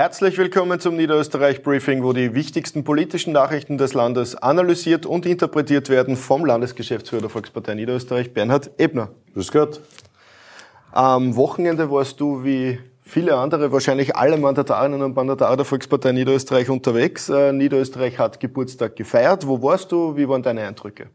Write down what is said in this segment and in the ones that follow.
Herzlich willkommen zum Niederösterreich Briefing, wo die wichtigsten politischen Nachrichten des Landes analysiert und interpretiert werden vom Landesgeschäftsführer der Volkspartei Niederösterreich, Bernhard Ebner. Grüß Gott. Am Wochenende warst du wie viele andere, wahrscheinlich alle Mandatarinnen und Mandatare der Volkspartei Niederösterreich unterwegs. Äh, Niederösterreich hat Geburtstag gefeiert. Wo warst du? Wie waren deine Eindrücke?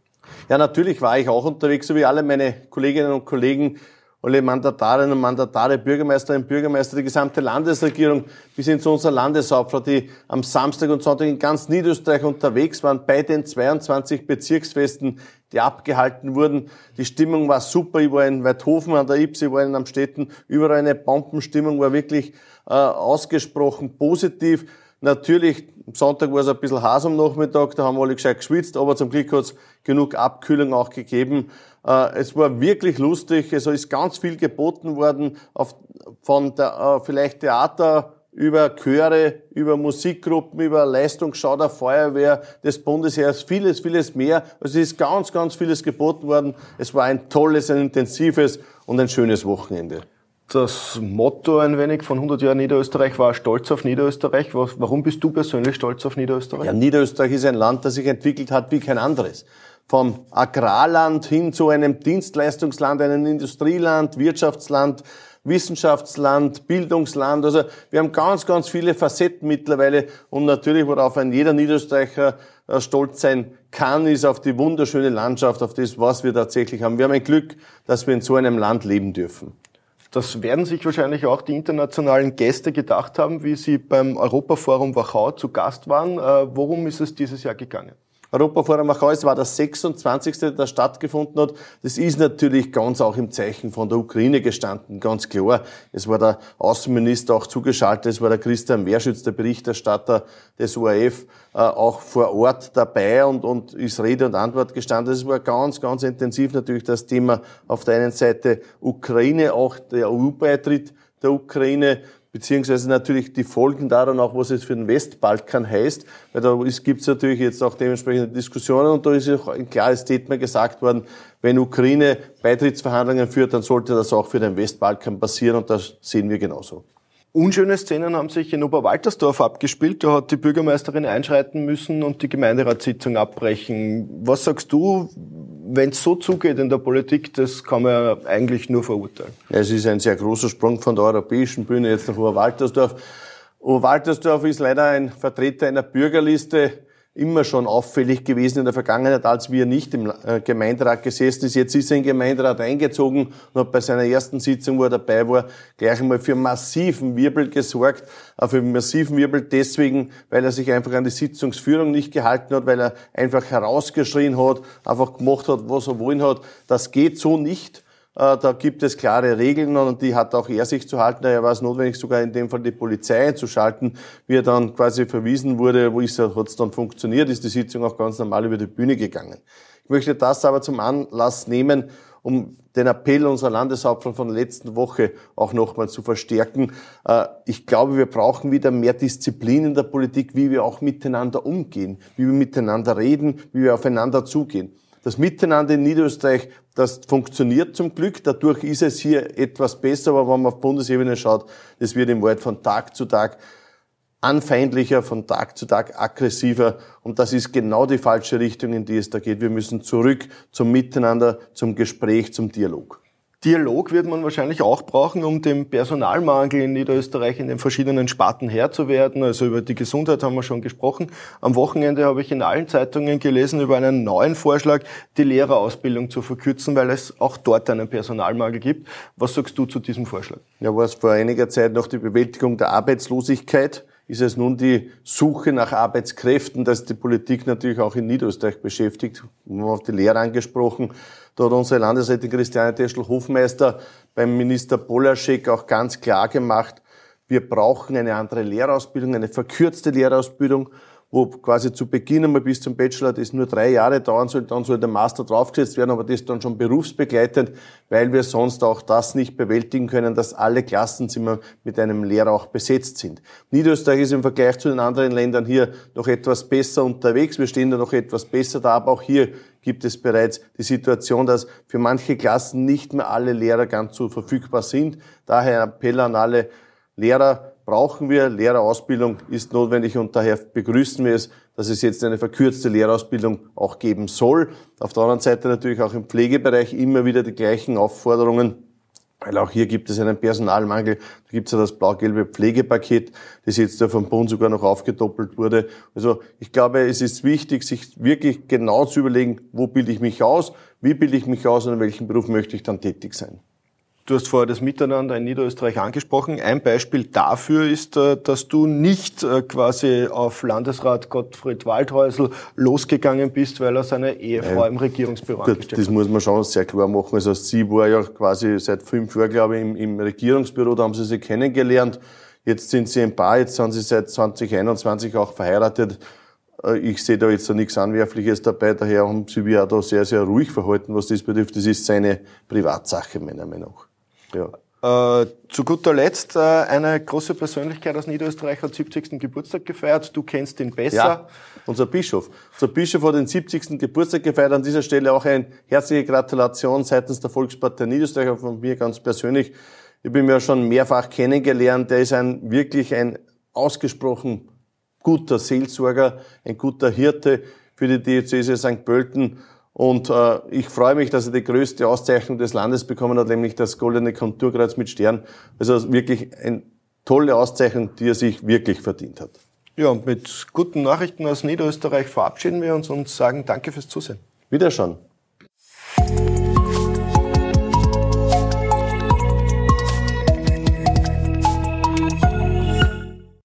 Ja, natürlich war ich auch unterwegs, so wie alle meine Kolleginnen und Kollegen alle Mandatarinnen und Mandatare, Bürgermeisterinnen und Bürgermeister, die gesamte Landesregierung bis hin zu unserer Landeshauptfrau, die am Samstag und Sonntag in ganz Niederösterreich unterwegs waren, bei den 22 Bezirksfesten, die abgehalten wurden. Die Stimmung war super. Ich war in Weidhofen an der Ips, ich war in Amstetten. Überall eine Bombenstimmung, war wirklich äh, ausgesprochen positiv. Natürlich, am Sonntag war es ein bisschen heiß am Nachmittag, da haben alle gescheit geschwitzt, aber zum Glück hat es genug Abkühlung auch gegeben. Äh, es war wirklich lustig, also ist ganz viel geboten worden, auf, von der, äh, vielleicht Theater über Chöre, über Musikgruppen, über Leistungsschau der Feuerwehr, des Bundesheers, vieles, vieles mehr. Also es ist ganz, ganz vieles geboten worden. Es war ein tolles, ein intensives und ein schönes Wochenende. Das Motto ein wenig von 100 Jahren Niederösterreich war Stolz auf Niederösterreich. Warum bist du persönlich stolz auf Niederösterreich? Ja, Niederösterreich ist ein Land, das sich entwickelt hat wie kein anderes. Vom Agrarland hin zu einem Dienstleistungsland, einem Industrieland, Wirtschaftsland, Wissenschaftsland, Bildungsland. Also wir haben ganz, ganz viele Facetten mittlerweile und natürlich, worauf ein jeder Niederösterreicher äh, stolz sein kann, ist auf die wunderschöne Landschaft, auf das, was wir tatsächlich haben. Wir haben ein Glück, dass wir in so einem Land leben dürfen. Das werden sich wahrscheinlich auch die internationalen Gäste gedacht haben, wie sie beim Europaforum Wachau zu Gast waren. Äh, worum ist es dieses Jahr gegangen? Europaforum Wachau, es war das 26. das stattgefunden hat. Das ist natürlich ganz auch im Zeichen von der Ukraine gestanden, ganz klar. Es war der Außenminister auch zugeschaltet, es war der Christian Wehrschütz, der Berichterstatter des ORF, äh, auch vor Ort dabei und, und ist Rede und Antwort gestanden. Es war ganz, ganz intensiv natürlich das Thema auf der einen Seite Ukraine, auch der EU-Beitritt der Ukraine, beziehungsweise natürlich die Folgen daran auch, was es für den Westbalkan heißt, weil da gibt es natürlich jetzt auch dementsprechende Diskussionen und da ist auch ein klares Statement gesagt worden, wenn Ukraine Beitrittsverhandlungen führt, dann sollte das auch für den Westbalkan passieren und das sehen wir genauso. Unschöne Szenen haben sich in Oberwaltersdorf abgespielt. Da hat die Bürgermeisterin einschreiten müssen und die Gemeinderatssitzung abbrechen. Was sagst du, wenn es so zugeht in der Politik, das kann man ja eigentlich nur verurteilen? Es ist ein sehr großer Sprung von der europäischen Bühne jetzt nach Oberwaltersdorf. Oberwaltersdorf ist leider ein Vertreter einer Bürgerliste, immer schon auffällig gewesen in der Vergangenheit, als wir nicht im äh, Gemeinderat gesessen ist. Jetzt ist er in den Gemeinderat eingezogen und hat bei seiner ersten Sitzung, wo er dabei war, gleich einmal für massiven Wirbel gesorgt. Für massiven Wirbel deswegen, weil er sich einfach an die Sitzungsführung nicht gehalten hat, weil er einfach herausgeschrien hat, einfach gemacht hat, was er wollen hat. Das geht so nicht. Äh, da gibt es klare Regeln und die hat auch er sich zu halten. Daher war es notwendig, sogar in dem Fall die Polizei einzuschalten. Wie er dann quasi verwiesen wurde, wo ist er, hat es dann funktioniert, ist die Sitzung auch ganz normal über die Bühne gegangen. Ich möchte das aber zum Anlass nehmen, um den Appell unserer Landeshauptfrau von der letzten Woche auch nochmal zu verstärken. Äh, ich glaube, wir brauchen wieder mehr Disziplin in der Politik, wie wir auch miteinander umgehen, wie wir miteinander reden, wie wir aufeinander zugehen. Das Miteinander in Niederösterreich, das funktioniert zum Glück. Dadurch ist es hier etwas besser, aber wenn man auf Bundesebene schaut, das wird im Wald von Tag zu Tag anfeindlicher, von Tag zu Tag aggressiver. Und das ist genau die falsche Richtung, in die es da geht. Wir müssen zurück zum Miteinander, zum Gespräch, zum Dialog. Dialog wird man wahrscheinlich auch brauchen, um dem Personalmangel in Niederösterreich in den verschiedenen Sparten Herr zu werden. Also über die Gesundheit haben wir schon gesprochen. Am Wochenende habe ich in allen Zeitungen gelesen über einen neuen Vorschlag, die Lehrerausbildung zu verkürzen, weil es auch dort einen Personalmangel gibt. Was sagst du zu diesem Vorschlag? Ja, war es vor einiger Zeit noch die Bewältigung der Arbeitslosigkeit ist es nun die Suche nach Arbeitskräften, dass die Politik natürlich auch in Niederösterreich beschäftigt. Wir haben auf die Lehre angesprochen. Da hat unsere Landesrätin Christiane Teschel-Hofmeister beim Minister Polaschek auch ganz klar gemacht, wir brauchen eine andere Lehrausbildung, eine verkürzte Lehrausbildung wo quasi zu Beginn einmal bis zum Bachelor das nur drei Jahre dauern soll, dann soll der Master draufgesetzt werden, aber das dann schon berufsbegleitend, weil wir sonst auch das nicht bewältigen können, dass alle Klassenzimmer mit einem Lehrer auch besetzt sind. Niederösterreich ist im Vergleich zu den anderen Ländern hier noch etwas besser unterwegs. Wir stehen da noch etwas besser da, aber auch hier gibt es bereits die Situation, dass für manche Klassen nicht mehr alle Lehrer ganz so verfügbar sind. Daher Appell an alle Lehrer, brauchen wir. Lehrerausbildung ist notwendig und daher begrüßen wir es, dass es jetzt eine verkürzte Lehrerausbildung auch geben soll. Auf der anderen Seite natürlich auch im Pflegebereich immer wieder die gleichen Aufforderungen weil auch hier gibt es einen Personalmangel. Da gibt es ja das blau-gelbe Pflegepaket, das jetzt ja vom Bund sogar noch aufgedoppelt wurde. Also ich glaube, es ist wichtig, sich wirklich genau zu überlegen, wo bilde ich mich aus, wie bilde ich mich aus und in welchem Beruf möchte ich dann tätig sein. Du hast vorher das Miteinander in Niederösterreich angesprochen. Ein Beispiel dafür ist, äh, dass du nicht äh, quasi auf Landesrat Gottfried Waldhäusl losgegangen bist, weil er seine Ehefrau Nein. im Regierungsbüro Gut, angestellt Das hat. muss man schon sehr klar machen. Also sie war ja quasi seit fünf Jahren, glaube ich, im, im Regierungsbüro, da haben sie sich kennengelernt. Jetzt sind sie ein Paar, jetzt sind sie seit 2021 auch verheiratet. Äh, ich sehe da jetzt nichts Anwerfliches dabei, daher haben sie sich auch da sehr, sehr ruhig verhalten, was das betrifft. Das ist seine Privatsache, meiner Meinung nach. Ja. Äh, zu guter Letzt, äh, eine große Persönlichkeit aus Niederösterreich hat 70. Geburtstag gefeiert. Du kennst ihn besser. Ja, unser Bischof. Unser Bischof hat den 70. Geburtstag gefeiert. An dieser Stelle auch eine herzliche Gratulation seitens der Volkspartei Niederösterreich von mir ganz persönlich. Ich bin ja schon mehrfach kennengelernt. Der ist ein wirklich ein ausgesprochen guter Seelsorger, ein guter Hirte für die Diözese St. Pölten und äh, ich freue mich, dass er die größte Auszeichnung des Landes bekommen hat, nämlich das Goldene Konturkreuz mit Stern. Also wirklich eine tolle Auszeichnung, die er sich wirklich verdient hat. Ja, mit guten Nachrichten aus Niederösterreich verabschieden wir uns und sagen Danke fürs Zusehen. Wiederschauen.